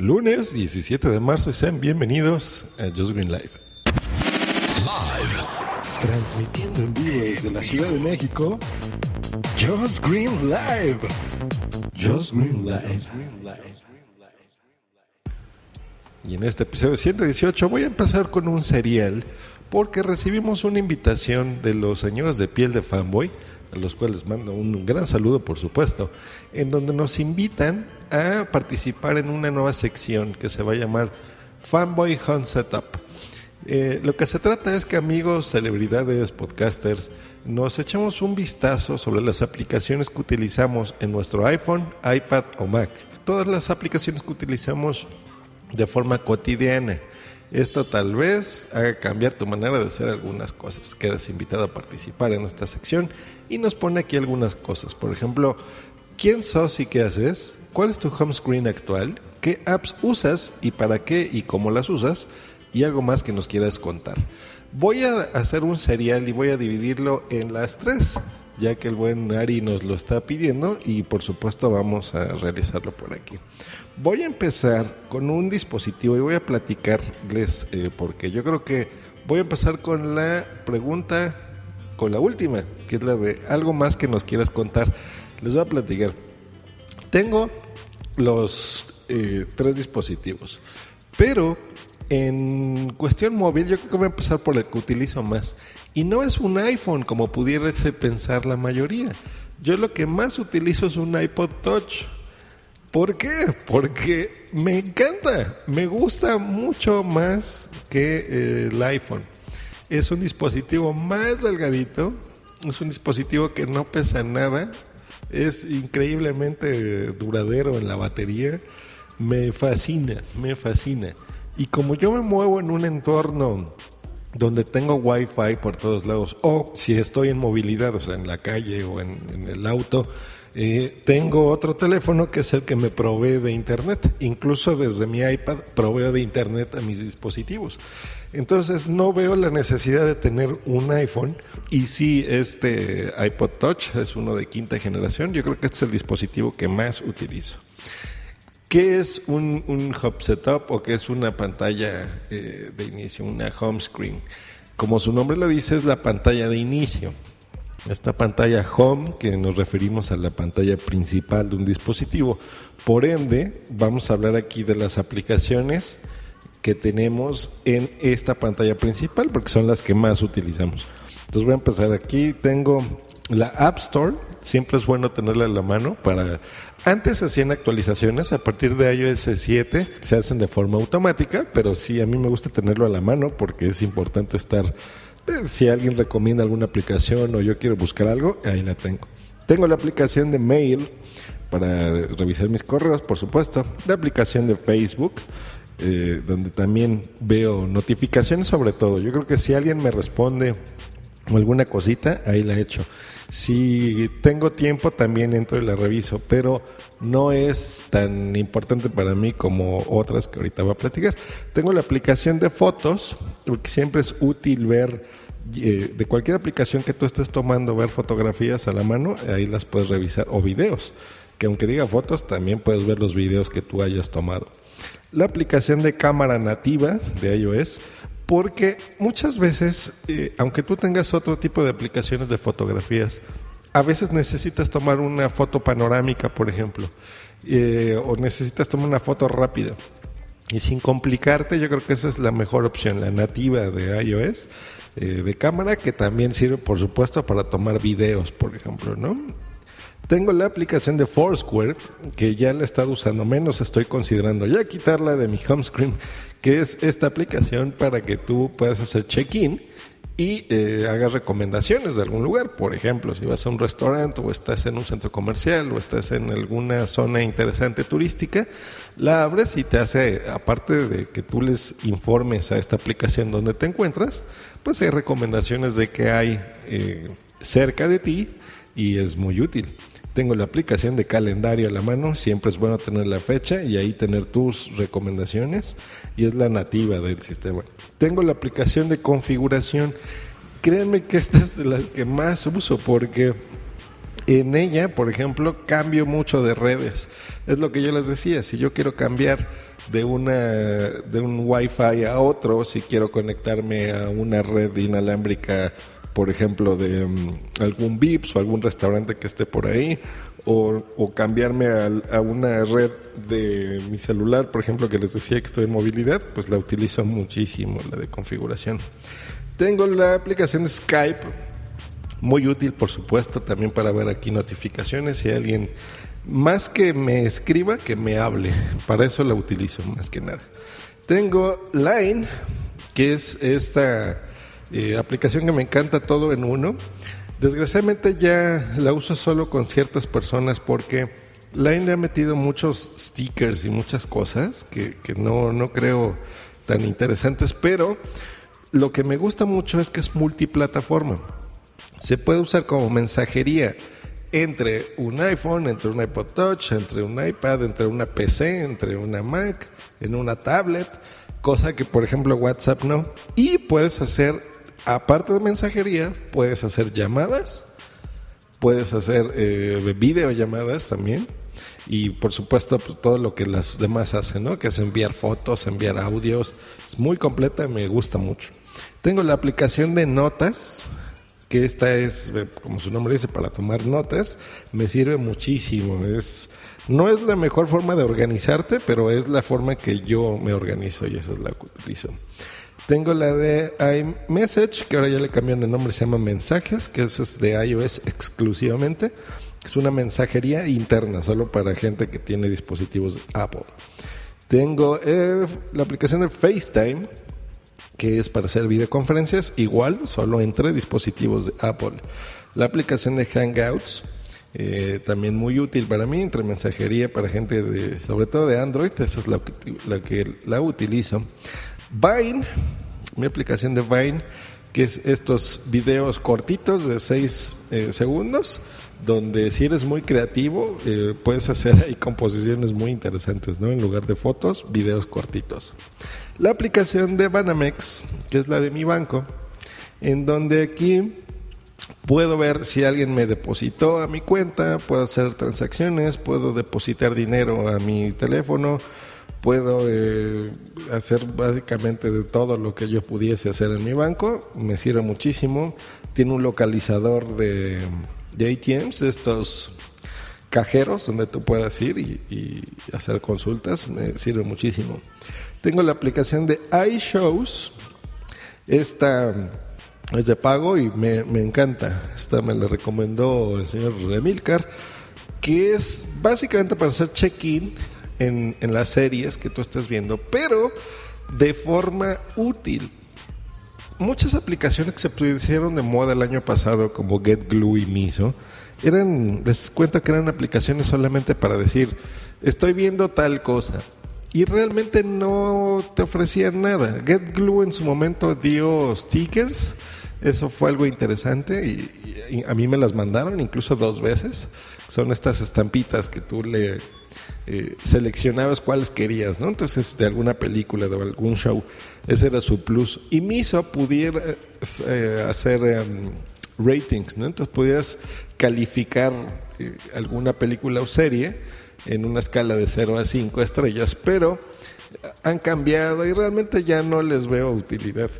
Lunes 17 de marzo y sean bienvenidos a Just Green Live. Live. Transmitiendo en vivo desde la Ciudad de México, Just Green Live. Just Green Live. Y en este episodio 118 voy a empezar con un serial porque recibimos una invitación de los señores de piel de fanboy, a los cuales mando un gran saludo por supuesto, en donde nos invitan a participar en una nueva sección que se va a llamar Fanboy Home Setup. Eh, lo que se trata es que amigos, celebridades, podcasters, nos echamos un vistazo sobre las aplicaciones que utilizamos en nuestro iPhone, iPad o Mac. Todas las aplicaciones que utilizamos de forma cotidiana. Esto tal vez haga cambiar tu manera de hacer algunas cosas. Quedas invitado a participar en esta sección y nos pone aquí algunas cosas. Por ejemplo, ¿quién sos y qué haces? ¿Cuál es tu home screen actual? ¿Qué apps usas y para qué y cómo las usas? Y algo más que nos quieras contar. Voy a hacer un serial y voy a dividirlo en las tres, ya que el buen Ari nos lo está pidiendo y por supuesto vamos a realizarlo por aquí. Voy a empezar con un dispositivo y voy a platicarles eh, porque yo creo que voy a empezar con la pregunta, con la última, que es la de algo más que nos quieras contar. Les voy a platicar. Tengo los eh, tres dispositivos, pero en cuestión móvil yo creo que voy a empezar por el que utilizo más. Y no es un iPhone como pudiese pensar la mayoría. Yo lo que más utilizo es un iPod Touch. ¿Por qué? Porque me encanta, me gusta mucho más que eh, el iPhone. Es un dispositivo más delgadito, es un dispositivo que no pesa nada, es increíblemente duradero en la batería, me fascina, me fascina. Y como yo me muevo en un entorno donde tengo wifi por todos lados, o si estoy en movilidad, o sea, en la calle o en, el auto, eh, tengo otro teléfono que es el que me provee de internet. Incluso desde mi iPad proveo de internet a mis dispositivos. Entonces no veo la necesidad de tener un iPhone. Y si este iPod Touch es uno de quinta generación. Yo creo que este es el dispositivo que más utilizo. ¿Qué es un, un hub setup o qué es una pantalla eh, de inicio, una home screen? Como su nombre lo dice, es la pantalla de inicio. Esta pantalla home, que nos referimos a la pantalla principal de un dispositivo. Por ende, vamos a hablar aquí de las aplicaciones que tenemos en esta pantalla principal, porque son las que más utilizamos. Entonces voy a empezar aquí. Tengo la App Store. Siempre es bueno tenerla en la mano para... Antes hacían actualizaciones, a partir de iOS 7 se hacen de forma automática, pero sí, a mí me gusta tenerlo a la mano porque es importante estar si alguien recomienda alguna aplicación o yo quiero buscar algo, ahí la tengo. Tengo la aplicación de mail para revisar mis correos, por supuesto. La aplicación de Facebook, eh, donde también veo notificaciones sobre todo. Yo creo que si alguien me responde o alguna cosita, ahí la he hecho. Si tengo tiempo también entro y la reviso, pero no es tan importante para mí como otras que ahorita voy a platicar. Tengo la aplicación de fotos, porque siempre es útil ver eh, de cualquier aplicación que tú estés tomando, ver fotografías a la mano, ahí las puedes revisar, o videos, que aunque diga fotos, también puedes ver los videos que tú hayas tomado. La aplicación de cámara nativa de iOS, porque muchas veces, eh, aunque tú tengas otro tipo de aplicaciones de fotografías, a veces necesitas tomar una foto panorámica, por ejemplo, eh, o necesitas tomar una foto rápida. Y sin complicarte, yo creo que esa es la mejor opción, la nativa de iOS, eh, de cámara, que también sirve, por supuesto, para tomar videos, por ejemplo, ¿no? Tengo la aplicación de Foursquare, que ya la he estado usando menos, estoy considerando ya quitarla de mi home screen, que es esta aplicación para que tú puedas hacer check-in y eh, hagas recomendaciones de algún lugar. Por ejemplo, si vas a un restaurante o estás en un centro comercial o estás en alguna zona interesante turística, la abres y te hace, aparte de que tú les informes a esta aplicación donde te encuentras, pues hay recomendaciones de que hay eh, cerca de ti y es muy útil. Tengo la aplicación de calendario a la mano, siempre es bueno tener la fecha y ahí tener tus recomendaciones y es la nativa del sistema. Tengo la aplicación de configuración, créanme que esta es de las que más uso porque En ella, por ejemplo, cambio mucho de redes. Es lo que yo les decía, si yo quiero cambiar de una de un Wi-Fi a otro, si quiero conectarme a una red inalámbrica, por ejemplo, de um, algún VIPS o algún restaurante que esté por ahí, o, cambiarme a, una red de mi celular, por ejemplo, que les decía que estoy en movilidad, pues la utilizo muchísimo, la de configuración. Tengo la aplicación Skype, muy útil, por supuesto, también para ver aquí notificaciones si alguien más que me escriba, que me hable. Para eso la utilizo más que nada. Tengo Line, que es esta eh, aplicación que me encanta todo en uno. Desgraciadamente ya la uso solo con ciertas personas porque Line le ha metido muchos stickers y muchas cosas que, que no, no creo tan interesantes, pero lo que me gusta mucho es que es multiplataforma. Se puede usar como mensajería entre un iPhone, entre un iPod Touch, entre un iPad, entre una PC, entre una Mac, en una tablet, cosa que por ejemplo WhatsApp no. Y puedes hacer, aparte de mensajería, puedes hacer llamadas, puedes hacer eh, videollamadas también. Y por supuesto pues, todo lo que las demás hacen, ¿no? Que es enviar fotos, enviar audios. Es muy completa y me gusta mucho. Tengo la aplicación de notas, que esta es, eh, como su nombre dice, para tomar notas, me sirve muchísimo. Es, no es la mejor forma de organizarte, pero es la forma que yo me organizo y esa es la que utilizo. Tengo la de iMessage, que ahora ya le cambiaron el nombre, se llama Mensajes, que es de iOS exclusivamente. Es una mensajería interna, solo para gente que tiene dispositivos Apple. Tengo eh, la aplicación de FaceTime, que es para hacer videoconferencias, igual, solo entre dispositivos de Apple. La aplicación de Hangouts, eh, también muy útil para mí, entre mensajería para gente de, sobre todo de Android, esa es la que la utilizo. Vine, mi aplicación de Vine, que es estos videos cortitos de 6 eh, segundos, donde si eres muy creativo, eh, puedes hacer ahí composiciones muy interesantes, ¿no? En lugar de fotos, videos cortitos la aplicación de Banamex, que es la de mi banco, en donde aquí puedo ver si alguien me depositó a mi cuenta, puedo hacer transacciones, puedo depositar dinero a mi teléfono, puedo eh, hacer básicamente de todo lo que yo pudiese hacer en mi banco, me sirve muchísimo, tiene un localizador de, ATMs, estos cajeros donde tú puedas ir y, y hacer consultas, me sirve muchísimo. Tengo la aplicación de iShows. Esta es de pago y me, encanta. Esta me la recomendó el señor Remilcar, que es básicamente para hacer check-in en, en las series que tú estés viendo, pero de forma útil muchas aplicaciones que se pusieron de moda el año pasado, como GetGlue y Miso, eran, les cuento que eran aplicaciones solamente para decir, estoy viendo tal cosa y realmente no te ofrecían nada. GetGlue en su momento dio stickers, eso fue algo interesante y, a mí me las mandaron incluso dos veces. Son estas estampitas que tú le eh, seleccionabas cuáles querías, ¿no? Entonces de alguna película, de algún show, ese era su plus. Y Miso pudiera eh, hacer em, ratings, ¿no? Entonces pudieras calificar eh, alguna película o serie en una escala de 0 a 5 estrellas, pero han cambiado y realmente ya no les veo utilidad.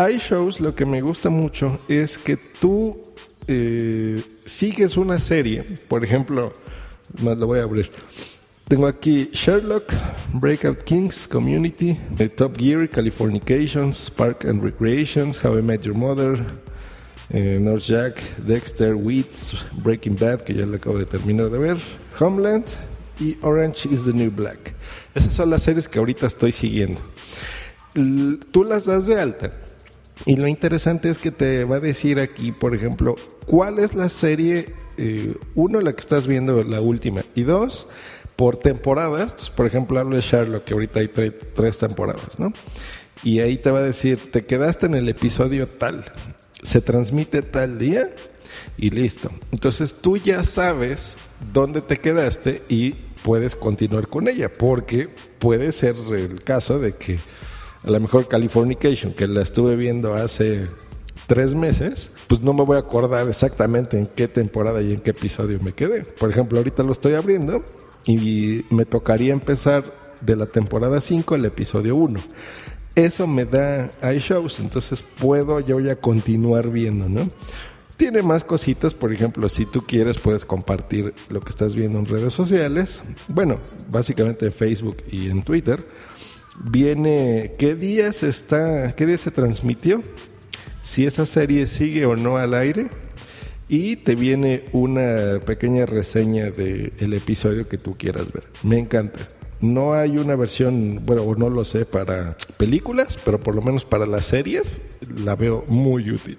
Hay shows, lo que me gusta mucho es que tú eh, sigues una serie, por ejemplo, más lo voy a abrir. Tengo aquí Sherlock, Breakout Kings, Community, Top Gear, Californications, Park and Recreations, How I Met Your Mother, eh, North Jack, Dexter, Weeds, Breaking Bad, que ya le acabo de terminar de ver, Homeland, y Orange is the New Black. Esas son las series que ahorita estoy siguiendo. tú las das de alta. Y lo interesante es que te va a decir aquí, por ejemplo, cuál es la serie, eh, uno, la que estás viendo, la última, y dos, por temporadas. Por ejemplo, hablo de Sherlock, que ahorita hay tres temporadas, ¿no? Y ahí te va a decir, te quedaste en el episodio tal, se transmite tal día y listo. Entonces tú ya sabes dónde te quedaste y puedes continuar con ella, porque puede ser el caso de que a lo mejor Californication, que la estuve viendo hace tres meses, pues no me voy a acordar exactamente en qué temporada y en qué episodio me quedé. Por ejemplo, ahorita lo estoy abriendo y me tocaría empezar de la temporada 5 el episodio 1. Eso me da iShows, entonces puedo yo ya continuar viendo, ¿no? Tiene más cositas, por ejemplo, si tú quieres puedes compartir lo que estás viendo en redes sociales, bueno, básicamente en Facebook y en Twitter. Viene qué días está, qué día se transmitió, si esa serie sigue o no al aire y te viene una pequeña reseña del episodio que tú quieras ver. Me encanta. No hay una versión, bueno, no lo sé para películas, pero por lo menos para las series la veo muy útil.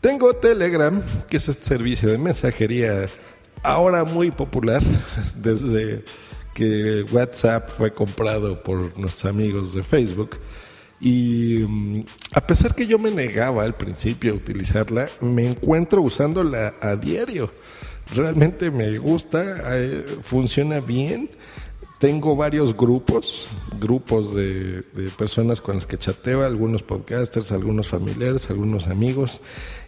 Tengo Telegram, que es este servicio de mensajería ahora muy popular desde que WhatsApp fue comprado por nuestros amigos de Facebook. Y mm, a pesar que yo me negaba al principio a utilizarla, me encuentro usándola a diario. Realmente me gusta, eh, funciona bien. Tengo varios grupos, grupos de, de, personas con las que chateo, algunos podcasters, algunos familiares, algunos amigos.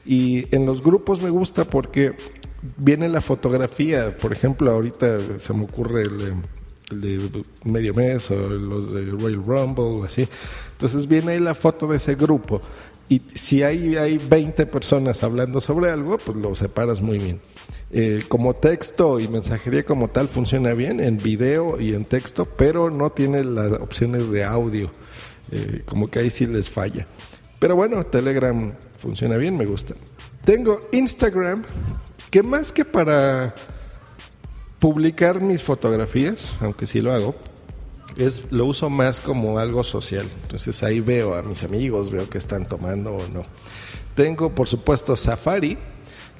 Y en los grupos me gusta porque viene la fotografía. Por ejemplo, ahorita se me ocurre el, de medio mes o los de Royal Rumble o así. Entonces viene ahí la foto de ese grupo y si hay, hay 20 personas hablando sobre algo, pues lo separas muy bien. Eh, como texto y mensajería como tal funciona bien en video y en texto, pero no tiene las opciones de audio. Eh, como que ahí sí les falla. Pero bueno, Telegram funciona bien, me gusta. Tengo Instagram, que más que para publicar mis fotografías, aunque sí lo hago, es lo uso más como algo social. Entonces ahí veo a mis amigos, veo que están tomando o no. Tengo, por supuesto, Safari,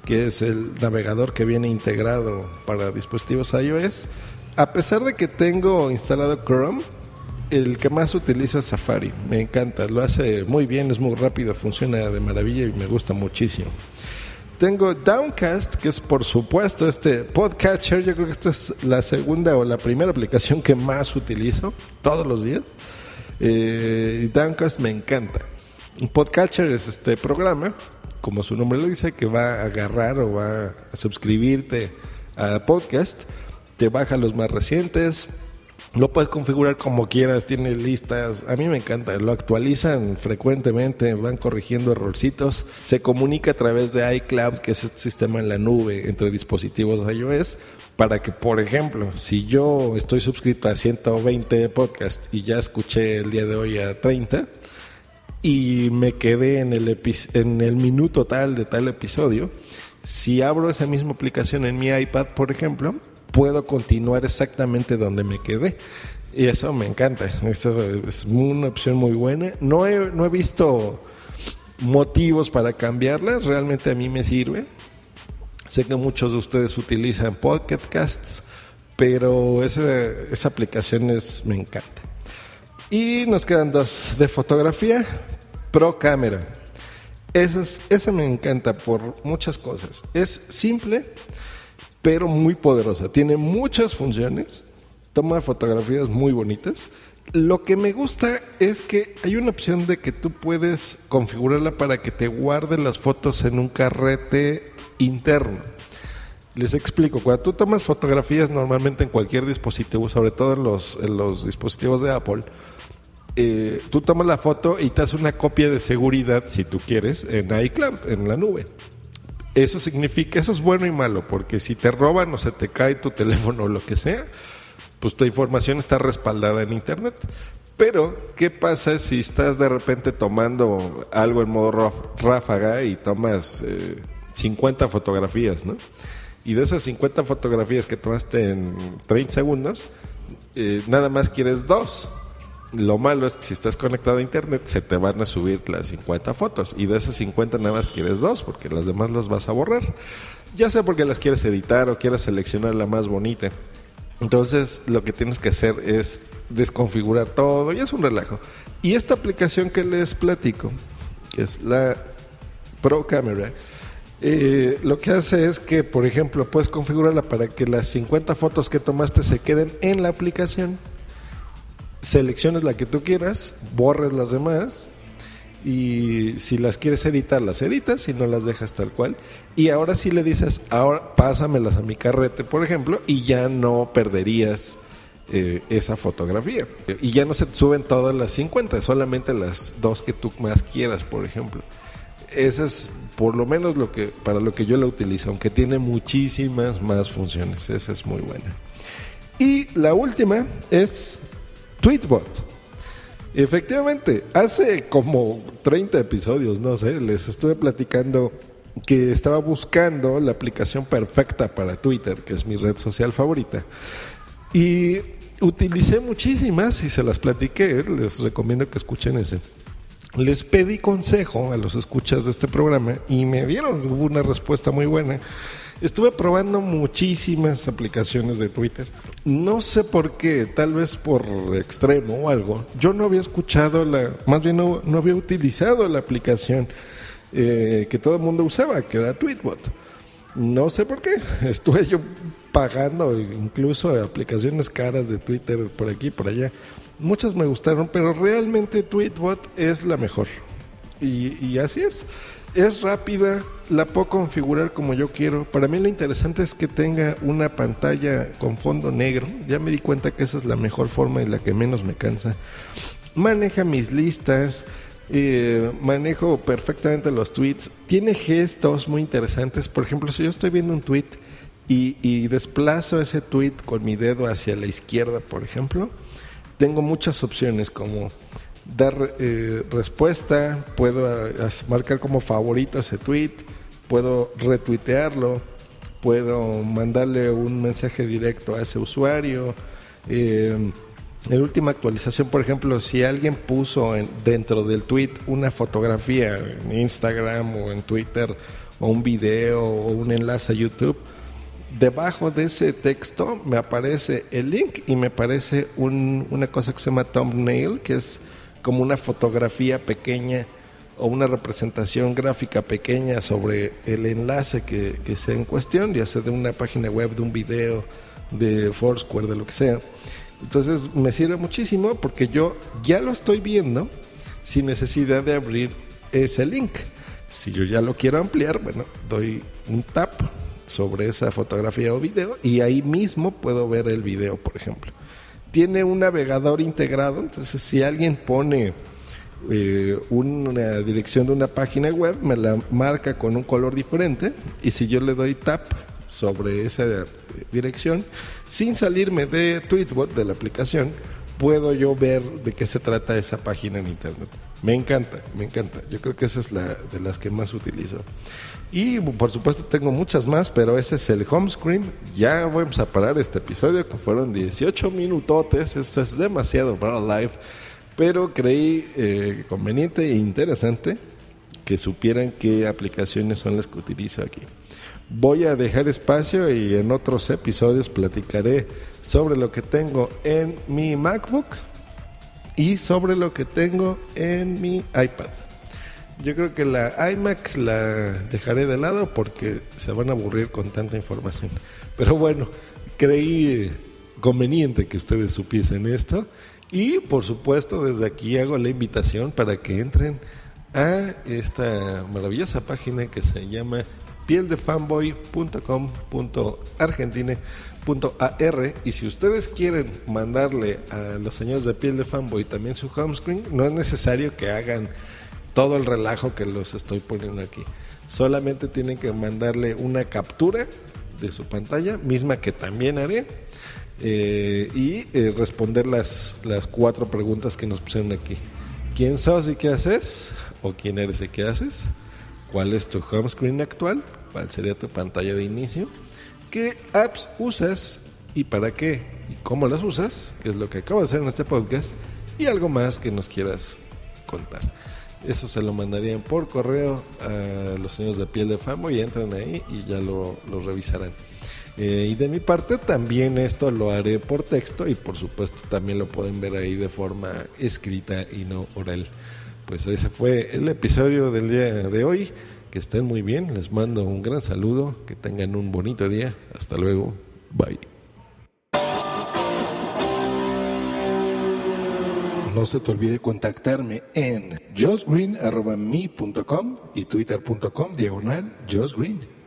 que es el navegador que viene integrado para dispositivos iOS. A pesar de que tengo instalado Chrome, el que más utilizo es Safari. Me encanta, lo hace muy bien, es muy rápido, funciona de maravilla y me gusta muchísimo. Tengo Downcast, que es por supuesto este podcatcher. Yo creo que esta es la segunda o la primera aplicación que más utilizo todos los días. Eh, Downcast me encanta. Podcatcher es este programa, como su nombre lo dice, que va a agarrar o va a suscribirte a podcast. Te baja los más recientes, lo puedes configurar como quieras, tiene listas. A mí me encanta, lo actualizan frecuentemente, van corrigiendo errorcitos. Se comunica a través de iCloud, que es este sistema en la nube entre dispositivos iOS, para que, por ejemplo, si yo estoy suscrito a 120 podcasts y ya escuché el día de hoy a 30 y me quedé en el, en el minuto tal de tal episodio, si abro esa misma aplicación en mi iPad, por ejemplo, puedo continuar exactamente donde me quedé. Y eso me encanta. Eso es una opción muy buena. No he, no he visto motivos para cambiarla. Realmente a mí me sirve. Sé que muchos de ustedes utilizan podcasts, pero esa, esa aplicación es, me encanta. Y nos quedan dos de fotografía. Pro Cámara. Esa, esa me encanta por muchas cosas. Es simple pero muy poderosa. Tiene muchas funciones, toma fotografías muy bonitas. Lo que me gusta es que hay una opción de que tú puedes configurarla para que te guarde las fotos en un carrete interno. Les explico, cuando tú tomas fotografías normalmente en cualquier dispositivo, sobre todo en los, dispositivos de Apple, eh, tú tomas la foto y te haces una copia de seguridad, si tú quieres, en iCloud, en la nube. Eso significa, eso es bueno y malo, porque si te roban o se te cae tu teléfono o lo que sea, pues tu información está respaldada en Internet. Pero, ¿qué pasa si estás de repente tomando algo en modo ráfaga y tomas 50 eh, fotografías, ¿no? Y de esas 50 fotografías que tomaste en 30 segundos, eh, nada más quieres dos. Lo malo es que si estás conectado a internet se te van a subir las 50 fotos y de esas 50 nada más quieres dos porque las demás las vas a borrar. Ya sea porque las quieres editar o quieras seleccionar la más bonita. Entonces lo que tienes que hacer es desconfigurar todo y es un relajo. Y esta aplicación que les platico, que es la Pro Camera, eh, lo que hace es que, por ejemplo, puedes configurarla para que las 50 fotos que tomaste se queden en la aplicación selecciones la que tú quieras, borres las demás y si las quieres editar, las editas y no las dejas tal cual. Y ahora sí le dices, ahora pásamelas a mi carrete, por ejemplo, y ya no perderías eh, esa fotografía. Y ya no se suben todas las 50, solamente las dos que tú más quieras, por ejemplo. Esa es por lo menos lo que para lo que yo la utilizo, aunque tiene muchísimas más funciones. Esa es muy buena. Y la última es Tweetbot. Efectivamente, hace como 30 episodios, no sé, les estuve platicando que estaba buscando la aplicación perfecta para Twitter, que es mi red social favorita. Y utilicé muchísimas y se las platiqué, les recomiendo que escuchen ese. Les pedí consejo a los escuchas de este programa y me dieron una respuesta muy buena. Estuve probando muchísimas aplicaciones de Twitter. No sé por qué, tal vez por extremo o algo. Yo no había escuchado la, más bien no, había utilizado la aplicación eh, que todo el mundo usaba, que era Tweetbot. No sé por qué. Estuve yo pagando incluso aplicaciones caras de Twitter por aquí y por allá. Muchas me gustaron, pero realmente Tweetbot es la mejor. Y, y así es es rápida, la puedo configurar como yo quiero. Para mí lo interesante es que tenga una pantalla con fondo negro. Ya me di cuenta que esa es la mejor forma y la que menos me cansa. Maneja mis listas, eh, manejo perfectamente los tweets. Tiene gestos muy interesantes. Por ejemplo, si yo estoy viendo un tweet y, y desplazo ese tweet con mi dedo hacia la izquierda, por ejemplo, tengo muchas opciones como dar eh, respuesta, puedo eh, marcar como favorito ese tweet, puedo retuitearlo, puedo mandarle un mensaje directo a ese usuario. Eh, en última actualización, por ejemplo, si alguien puso dentro del tweet una fotografía en Instagram o en Twitter o un video o un enlace a YouTube, debajo de ese texto me aparece el link y me aparece una cosa que se llama thumbnail, que es como una fotografía pequeña o una representación gráfica pequeña sobre el enlace que, sea en cuestión, ya sea de una página web, de un video, de Foursquare, de lo que sea. Entonces me sirve muchísimo porque yo ya lo estoy viendo sin necesidad de abrir ese link. Si yo ya lo quiero ampliar, bueno, doy un tap sobre esa fotografía o video y ahí mismo puedo ver el video, por ejemplo tiene un navegador integrado, entonces si alguien pone eh, una dirección de una página web, me la marca con un color diferente y si yo le doy tap sobre esa dirección, sin salirme de Tweetbot, de la aplicación, puedo yo ver de qué se trata esa página en Internet. Me encanta, me encanta. Yo creo que esa es la de las que más utilizo. Y por supuesto tengo muchas más, pero ese es el home screen. Ya vamos a parar este episodio, que fueron 18 minutotes. Esto es demasiado para live, pero creí eh, conveniente e interesante que supieran qué aplicaciones son las que utilizo aquí. Voy a dejar espacio y en otros episodios platicaré sobre lo que tengo en mi MacBook y sobre lo que tengo en mi iPad. Yo creo que la iMac la dejaré de lado porque se van a aburrir con tanta información. Pero bueno, creí conveniente que ustedes supiesen esto. Y por supuesto, desde aquí hago la invitación para que entren a esta maravillosa página que se llama pieldefanboy.com.argentina.ar y si ustedes quieren mandarle a los señores de Piel de Fanboy también su home screen, no es necesario que hagan todo el relajo que los estoy poniendo aquí. Solamente tienen que mandarle una captura de su pantalla, misma que también haré, eh, y eh, responder las, las cuatro preguntas que nos pusieron aquí. ¿Quién sos y qué haces? ¿O quién eres y qué haces? ¿Cuál es tu home screen actual? Sería tu pantalla de inicio, qué apps usas y para qué y cómo las usas, que es lo que acabo de hacer en este podcast, y algo más que nos quieras contar. Eso se lo mandarían por correo a los señores de piel de famo y entran ahí y ya lo, revisarán. Eh, y de mi parte también esto lo haré por texto y por supuesto también lo pueden ver ahí de forma escrita y no oral. Pues ese fue el episodio del día de hoy. Que estén muy bien. Les mando un gran saludo. Que tengan un bonito día. Hasta luego. Bye. no se te olvide contactarme en josgreen.me.com y twitter.com diagonal josgreen.